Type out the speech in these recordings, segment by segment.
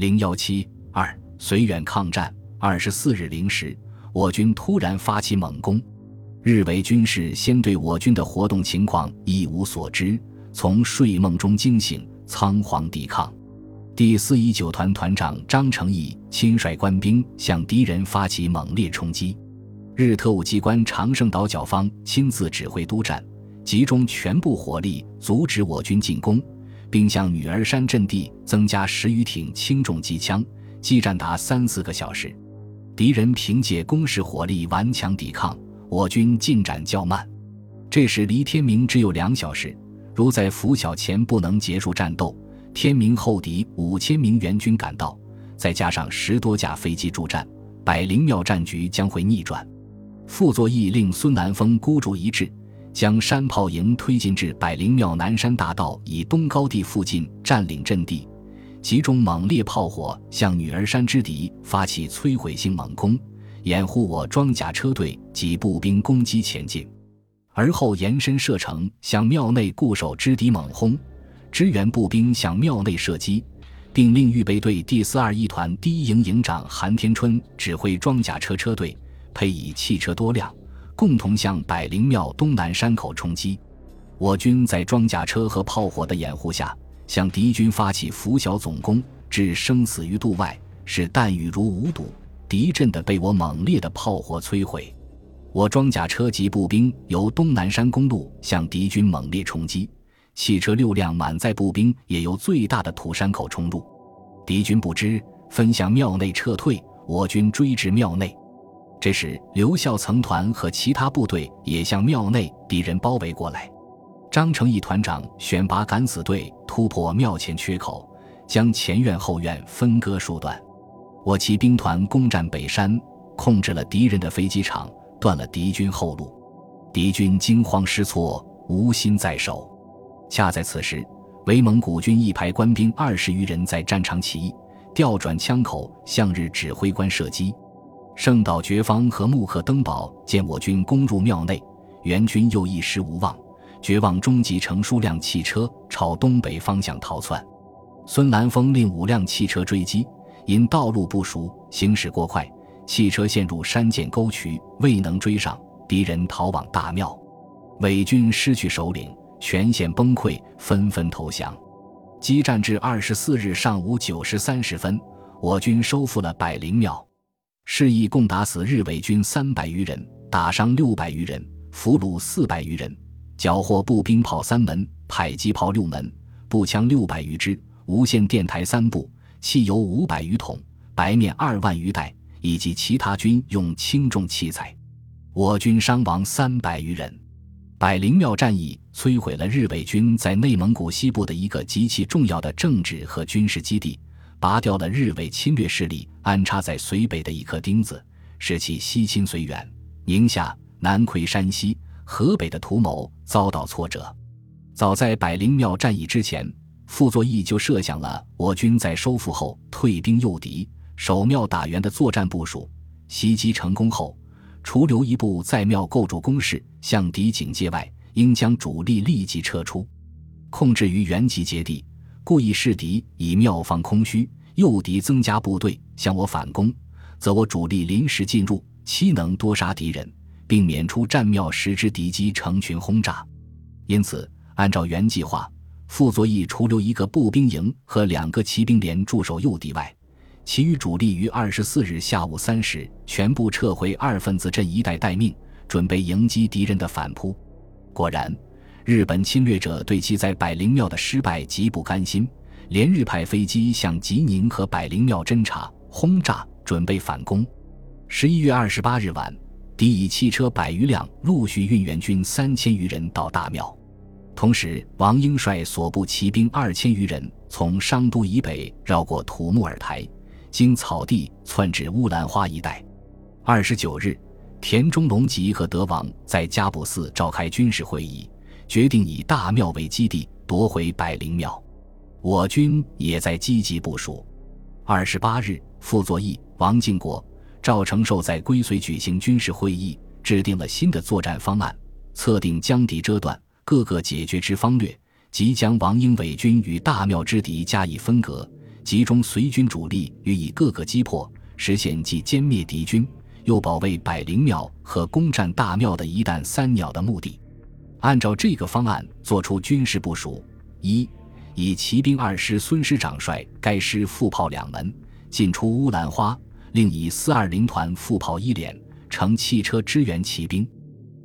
零幺七二绥远抗战二十四日零时，我军突然发起猛攻，日伪军士先对我军的活动情况一无所知，从睡梦中惊醒，仓皇抵抗。第四一九团团长张成义亲率官兵向敌人发起猛烈冲击，日特务机关长胜岛角方亲自指挥督战，集中全部火力阻止我军进攻。并向女儿山阵地增加十余挺轻重机枪，激战达三四个小时。敌人凭借攻势火力顽强抵抗，我军进展较慢。这时离天明只有两小时，如在拂晓前不能结束战斗，天明后敌五千名援军赶到，再加上十多架飞机助战，百灵庙战局将会逆转。傅作义令孙南风孤注一掷。将山炮营推进至百灵庙南山大道以东高地附近，占领阵地，集中猛烈炮火向女儿山之敌发起摧毁性猛攻，掩护我装甲车队及步兵攻击前进。而后延伸射程，向庙内固守之敌猛轰，支援步兵向庙内射击，并令预备队第四二一团第一营营长韩天春指挥装甲车车队，配以汽车多辆。共同向百灵庙东南山口冲击，我军在装甲车和炮火的掩护下，向敌军发起拂晓总攻，置生死于度外，使弹雨如无睹，敌阵的被我猛烈的炮火摧毁。我装甲车及步兵由东南山公路向敌军猛烈冲击，汽车六辆满载步兵也由最大的土山口冲入，敌军不知，分向庙内撤退，我军追至庙内。这时，刘孝曾团和其他部队也向庙内敌人包围过来。张成义团长选拔敢死队突破庙前缺口，将前院后院分割数段。我骑兵团攻占北山，控制了敌人的飞机场，断了敌军后路。敌军惊慌失措，无心再守。恰在此时，伪蒙古军一排官兵二十余人在战场起义，调转枪口向日指挥官射击。圣岛觉方和木克登堡见我军攻入庙内，援军又一时无望，绝望中集成数辆汽车朝东北方向逃窜。孙兰峰令五辆汽车追击，因道路不熟，行驶过快，汽车陷入山涧沟渠，未能追上。敌人逃往大庙，伪军失去首领，全线崩溃，纷纷投降。激战至二十四日上午九时三十分，我军收复了百灵庙。示意共打死日伪军三百余人，打伤六百余人，俘虏四百余人，缴获步兵炮三门、迫击炮六门、步枪六百余支、无线电台三部、汽油五百余桶、白面二万余袋，以及其他军用轻重器材。我军伤亡三百余人。百灵庙战役摧毁了日伪军在内蒙古西部的一个极其重要的政治和军事基地。拔掉了日伪侵略势力安插在绥北的一颗钉子，使其西侵绥远、宁夏、南窥山西、河北的图谋遭到挫折。早在百灵庙战役之前，傅作义就设想了我军在收复后退兵诱敌、守庙打援的作战部署。袭击成功后，除留一部在庙构筑工事向敌警戒外，应将主力立即撤出，控制于原集结地。故意示敌，以庙方空虚，诱敌增加部队向我反攻，则我主力临时进入，岂能多杀敌人，并免除战庙时之敌机成群轰炸？因此，按照原计划，傅作义除留一个步兵营和两个骑兵连驻守诱敌外，其余主力于二十四日下午三时全部撤回二分子镇一带待命，准备迎击敌人的反扑。果然。日本侵略者对其在百灵庙的失败极不甘心，连日派飞机向吉宁和百灵庙侦察、轰炸，准备反攻。十一月二十八日晚，敌以汽车百余辆陆续运援军三千余人到大庙，同时王英率所部骑兵二千余人从商都以北绕过土木尔台，经草地窜至乌兰花一带。二十九日，田中隆吉和德王在加布寺召开军事会议。决定以大庙为基地夺回百灵庙，我军也在积极部署。二十八日，傅作义、王敬国、赵承寿在归绥举行军事会议，制定了新的作战方案，测定将敌遮断、各个解决之方略，即将王英伪军与大庙之敌加以分隔，集中随军主力予以各个击破，实现既歼灭敌军，又保卫百灵庙和攻占大庙的一旦三鸟的目的。按照这个方案做出军事部署：一、以骑兵二师孙师长率该师副炮两门进出乌兰花，另以四二零团副炮一连乘汽车支援骑兵；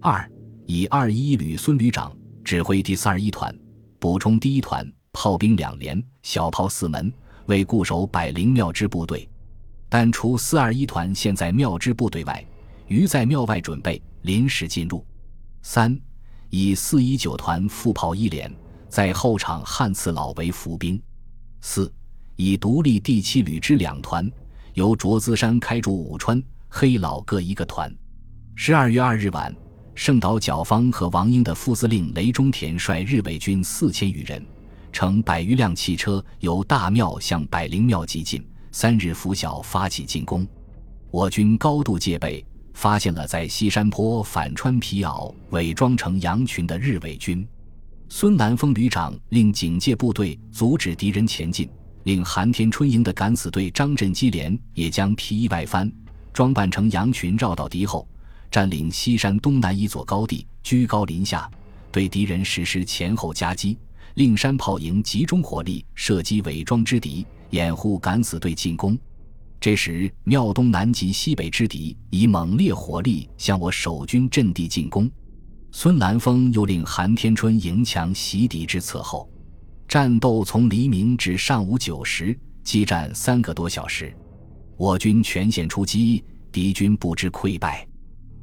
二、以二一一旅孙旅长指挥第四二一团，补充第一团炮兵两连、小炮四门，为固守百灵庙之部队。但除四二一团现在庙之部队外，余在庙外准备临时进入。三。以四一九团副炮一连在后场汉次老为伏兵。四以独立第七旅之两团由卓资山开驻武川、黑老各一个团。十二月二日晚，圣岛角方和王英的副司令雷中田率日伪军四千余人，乘百余辆汽车由大庙向百灵庙急进。三日拂晓发起进攻，我军高度戒备。发现了在西山坡反穿皮袄、伪装成羊群的日伪军。孙南峰旅长令警戒部队阻止敌人前进，令韩天春营的敢死队张振基连也将皮衣外翻，装扮成羊群绕到敌后，占领西山东南一座高地，居高临下对敌人实施前后夹击，令山炮营集中火力射击伪装之敌，掩护敢死队进攻。这时，庙东南及西北之敌以猛烈火力向我守军阵地进攻。孙兰峰又令韩天春迎墙袭敌之侧后，战斗从黎明至上午九时，激战三个多小时。我军全线出击，敌军不知溃败，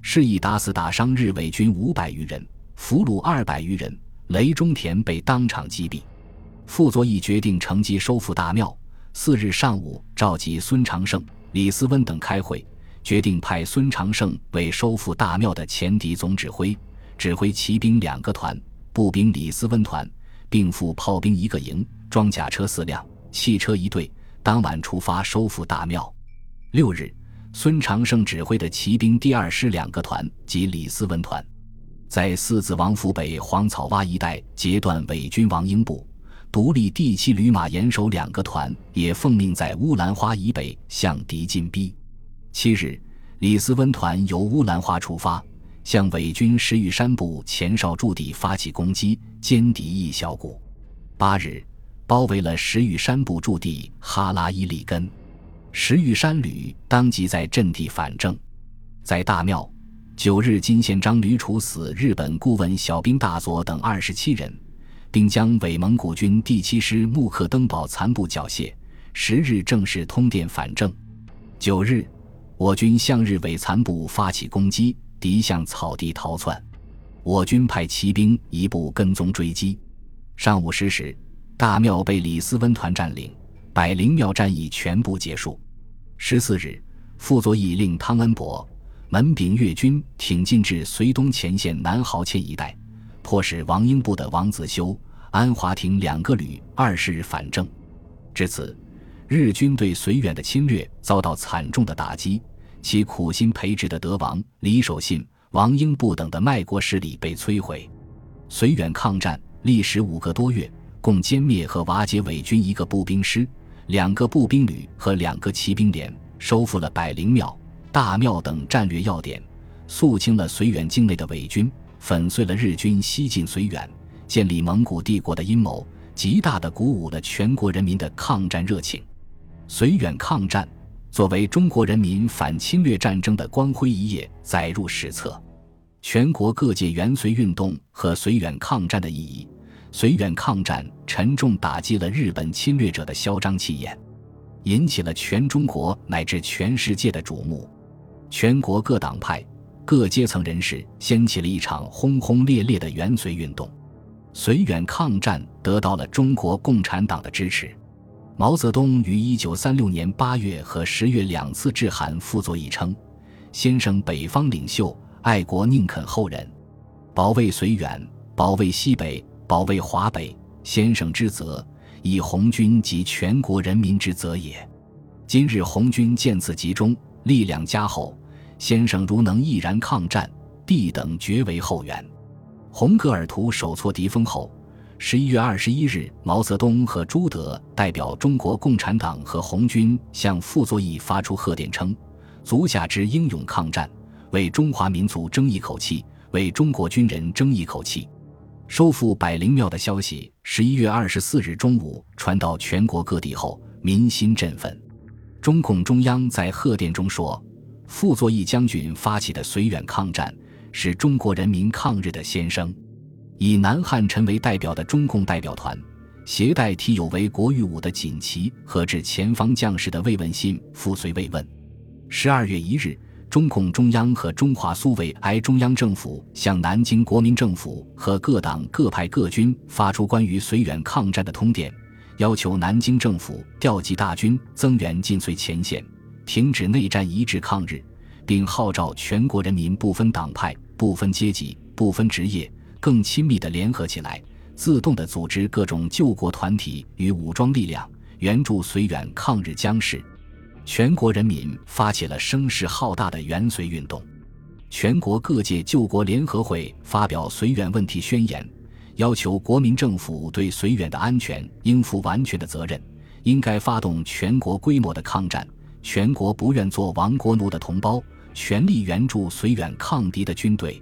是以打死打伤日伪军五百余人，俘虏二百余人。雷中田被当场击毙。傅作义决定乘机收复大庙。四日上午，召集孙长胜、李思温等开会，决定派孙长胜为收复大庙的前敌总指挥，指挥骑兵两个团、步兵李思温团，并赴炮兵一个营、装甲车四辆、汽车一队，当晚出发收复大庙。六日，孙长胜指挥的骑兵第二师两个团及李思温团，在四子王府北黄草洼一带截断伪军王英部。独立第七旅马严守两个团也奉命在乌兰花以北向敌进逼。七日，李斯温团由乌兰花出发，向伪军石玉山部前哨驻地发起攻击，歼敌一小股。八日，包围了石玉山部驻地哈拉伊利根。石玉山旅当即在阵地反正。在大庙，九日，金宪章旅处死日本顾问小兵大佐等二十七人。并将伪蒙古军第七师木克登堡残部缴械。十日正式通电反正。九日，我军向日伪残部发起攻击，敌向草地逃窜，我军派骑兵一步跟踪追击。上午十时，大庙被李思温团占领，百灵庙战役全部结束。十四日，傅作义令汤恩伯、门炳岳军挺进至绥东前线南濠堑一带。迫使王英部的王子修、安华亭两个旅二十日反正，至此，日军对绥远的侵略遭到惨重的打击，其苦心培植的德王、李守信、王英部等的卖国势力被摧毁。绥远抗战历时五个多月，共歼灭和瓦解伪军一个步兵师、两个步兵旅和两个骑兵连，收复了百灵庙、大庙等战略要点，肃清了绥远境内的伪军。粉碎了日军西进绥远、建立蒙古帝国的阴谋，极大地鼓舞了全国人民的抗战热情。绥远抗战作为中国人民反侵略战争的光辉一页，载入史册。全国各界援绥运动和绥远抗战的意义，绥远抗战沉重打击了日本侵略者的嚣张气焰，引起了全中国乃至全世界的瞩目。全国各党派。各阶层人士掀起了一场轰轰烈烈的援绥运动，绥远抗战得到了中国共产党的支持。毛泽东于一九三六年八月和十月两次致函傅作义称：“先生北方领袖，爱国宁肯后人，保卫绥远，保卫西北，保卫华北，先生之责，以红军及全国人民之责也。今日红军渐次集中，力量加厚。”先生如能毅然抗战，弟等绝为后援。红格尔图首挫敌锋后，十一月二十一日，毛泽东和朱德代表中国共产党和红军向傅作义发出贺电，称：“足下之英勇抗战，为中华民族争一口气，为中国军人争一口气。”收复百灵庙的消息，十一月二十四日中午传到全国各地后，民心振奋。中共中央在贺电中说：“傅作义将军发起的绥远抗战，是中国人民抗日的先声。”以南汉臣为代表的中共代表团，携带题有为国誉武的锦旗和致前方将士的慰问信赴绥慰问。十二月一日，中共中央和中华苏维埃中央政府向南京国民政府和各党各派各军发出关于绥远抗战的通电，要求南京政府调集大军增援晋绥前线，停止内战，一致抗日，并号召全国人民不分党派、不分阶级、不分职业。更亲密地联合起来，自动地组织各种救国团体与武装力量，援助绥远抗日将士。全国人民发起了声势浩大的援绥运动。全国各界救国联合会发表绥远问题宣言，要求国民政府对绥远的安全应负完全的责任，应该发动全国规模的抗战。全国不愿做亡国奴的同胞，全力援助绥远抗敌的军队。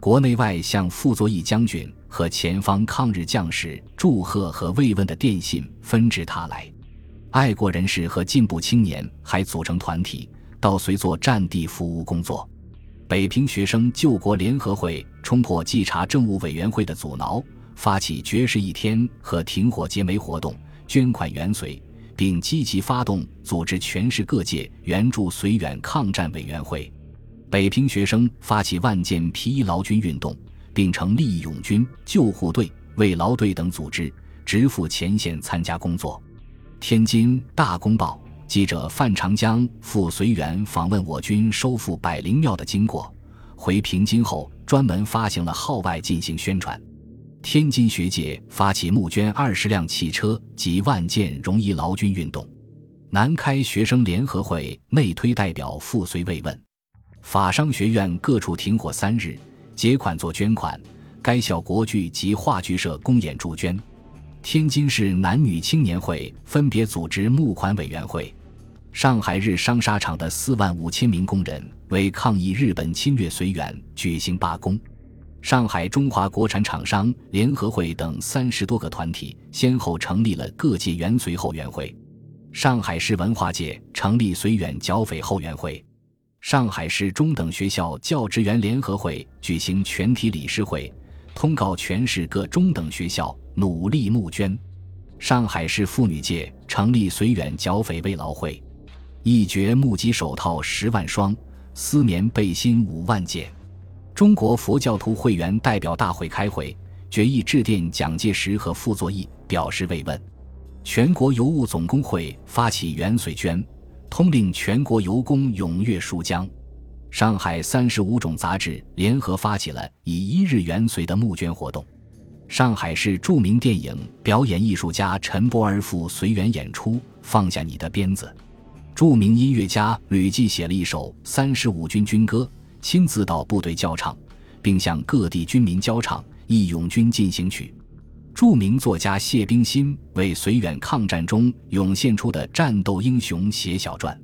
国内外向傅作义将军和前方抗日将士祝贺和慰问的电信纷至沓来，爱国人士和进步青年还组成团体到绥做战地服务工作。北平学生救国联合会冲破稽查政务委员会的阻挠，发起绝食一天和停火结煤活动，捐款援绥，并积极发动组织全市各界援助绥远抗战委员会。北平学生发起万件皮衣劳军运动，并成立义勇军、救护队、慰劳队等组织，直赴前线参加工作。天津《大公报》记者范长江赴绥远访问我军收复百灵庙的经过，回平津后专门发行了号外进行宣传。天津学界发起募捐二十辆汽车及万件戎夷劳军运动。南开学生联合会内推代表赴绥慰问。法商学院各处停火三日，结款做捐款。该校国剧及话剧社公演助捐。天津市男女青年会分别组织募款委员会。上海日商纱厂的四万五千名工人为抗议日本侵略绥远举行罢工。上海中华国产厂商联合会等三十多个团体先后成立了各界援绥后援会。上海市文化界成立绥远剿匪后援会。上海市中等学校教职员联合会举行全体理事会，通告全市各中等学校努力募捐。上海市妇女界成立绥远剿匪慰劳会，一决募集手套十万双，丝棉背心五万件。中国佛教徒会员代表大会开会，决议致电蒋介石和傅作义，表示慰问。全国邮务总工会发起援绥捐。通令全国邮工踊跃书浆。上海三十五种杂志联合发起了以一日元绥的募捐活动。上海市著名电影表演艺术家陈伯儿赴绥远演出《放下你的鞭子》。著名音乐家吕骥写了一首三十五军军歌，亲自到部队教唱，并向各地军民教唱《义勇军进行曲》。著名作家谢冰心为绥远抗战中涌现出的战斗英雄写小传。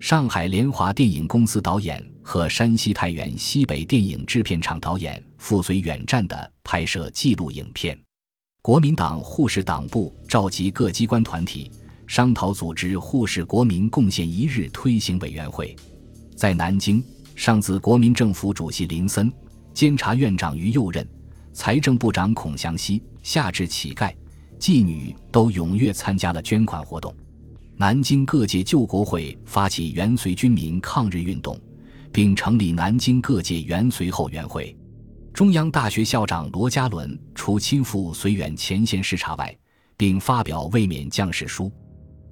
上海联华电影公司导演和山西太原西北电影制片厂导演赴绥远战的拍摄纪录影片。国民党护士党部召集各机关团体商讨组织护士国民贡献一日推行委员会。在南京，上自国民政府主席林森、监察院长于右任。财政部长孔祥熙，下至乞丐、妓女都踊跃参加了捐款活动。南京各界救国会发起援绥军民抗日运动，并成立南京各界援绥后援会。中央大学校长罗家伦除亲赴绥远前线视察外，并发表慰勉将士书。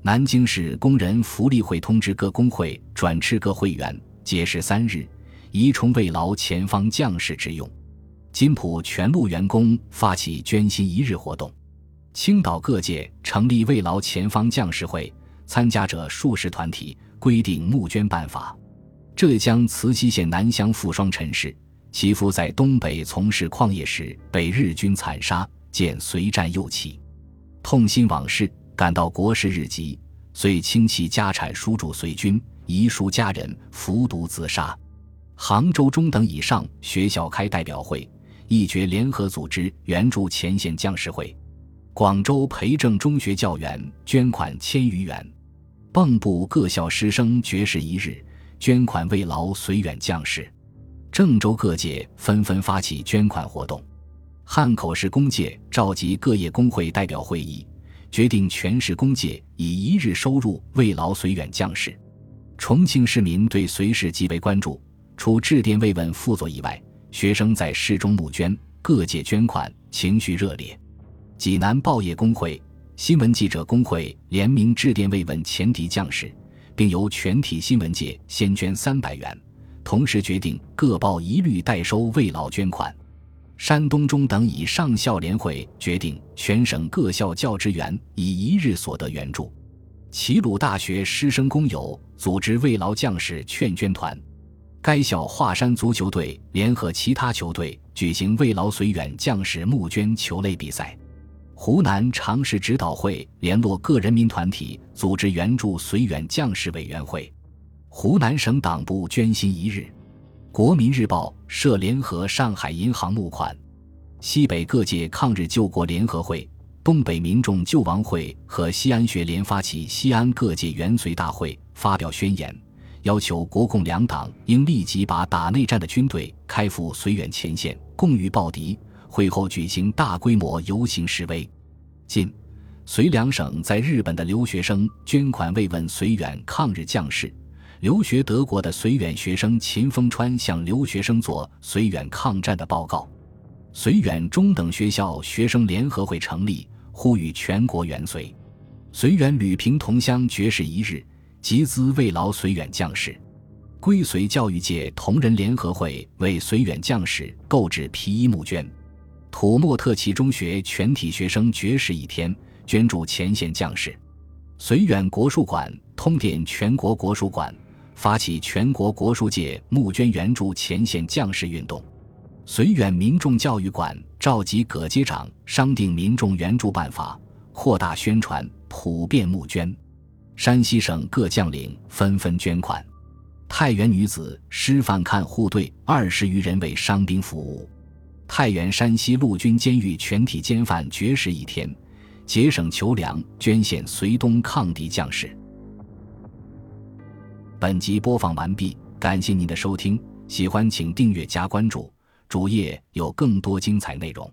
南京市工人福利会通知各工会转斥各会员，节食三日，宜充慰劳前方将士之用。金浦全路员工发起捐心一日活动，青岛各界成立慰劳前方将士会，参加者数十团体，规定募捐办法。浙江慈溪县南乡富双陈氏，其夫在东北从事矿业时被日军残杀，见随战又起，痛心往事，感到国事日急，遂倾其家产输助随军，遗书家人，服毒自杀。杭州中等以上学校开代表会，一决联合组织援助前线将士会。广州培正中学教员捐款千余元。蚌埠各校师生绝食一日，捐款慰劳绥远将士。郑州各界纷纷发起捐款活动。汉口市工界召集各业工会代表会议，决定全市工界以一日收入慰劳绥远将士。重庆市民对随事极为关注，除致电慰问副座以外，学生在市中募捐，各界捐款情绪热烈。济南报业工会。新闻记者工会联名致电慰问前敌将士，并由全体新闻界先捐三百元，同时决定各报一律代收慰劳捐款。山东中等以上校联会决定全省各校教职员以一日所得援助。齐鲁大学师生工友组织慰劳将士劝捐团，该校华山足球队联合其他球队举行慰劳绥远将士募捐球类比赛。湖南常识指导会联络各人民团体，组织援助绥远将士委员会。湖南省党部捐薪一日。国民日报设联合上海银行募款。西北各界抗日救国联合会、东北民众救亡会和西安学联发起西安各界援绥大会，发表宣言，要求国共两党应立即把打内战的军队开赴绥远前线，共御暴敌。会后举行大规模游行示威。晋、绥两省在日本的留学生捐款慰问绥远抗日将士。留学德国的绥远学生秦风川向留学生做绥远抗战的报告。绥远中等学校学生联合会成立，呼吁全国援绥。绥远吕平同乡绝食一日，集资慰劳绥远将士。归绥教育界同仁联合会为绥远将士购置皮衣募捐。土默特旗中学全体学生绝食一天，捐助前线将士。绥远国术馆通电全国国术馆，发起全国国术界募捐援助前线将士运动。绥远民众教育馆召集葛街长商定民众援助办法，扩大宣传，普遍募捐。山西省各将领纷纷捐款。太原女子师范看护队二十余人为伤兵服务。太原山西陆军监狱全体监犯绝食一天，节省求粮，捐献绥东抗敌将士。本集播放完毕，感谢您的收听，喜欢请订阅加关注，主页有更多精彩内容。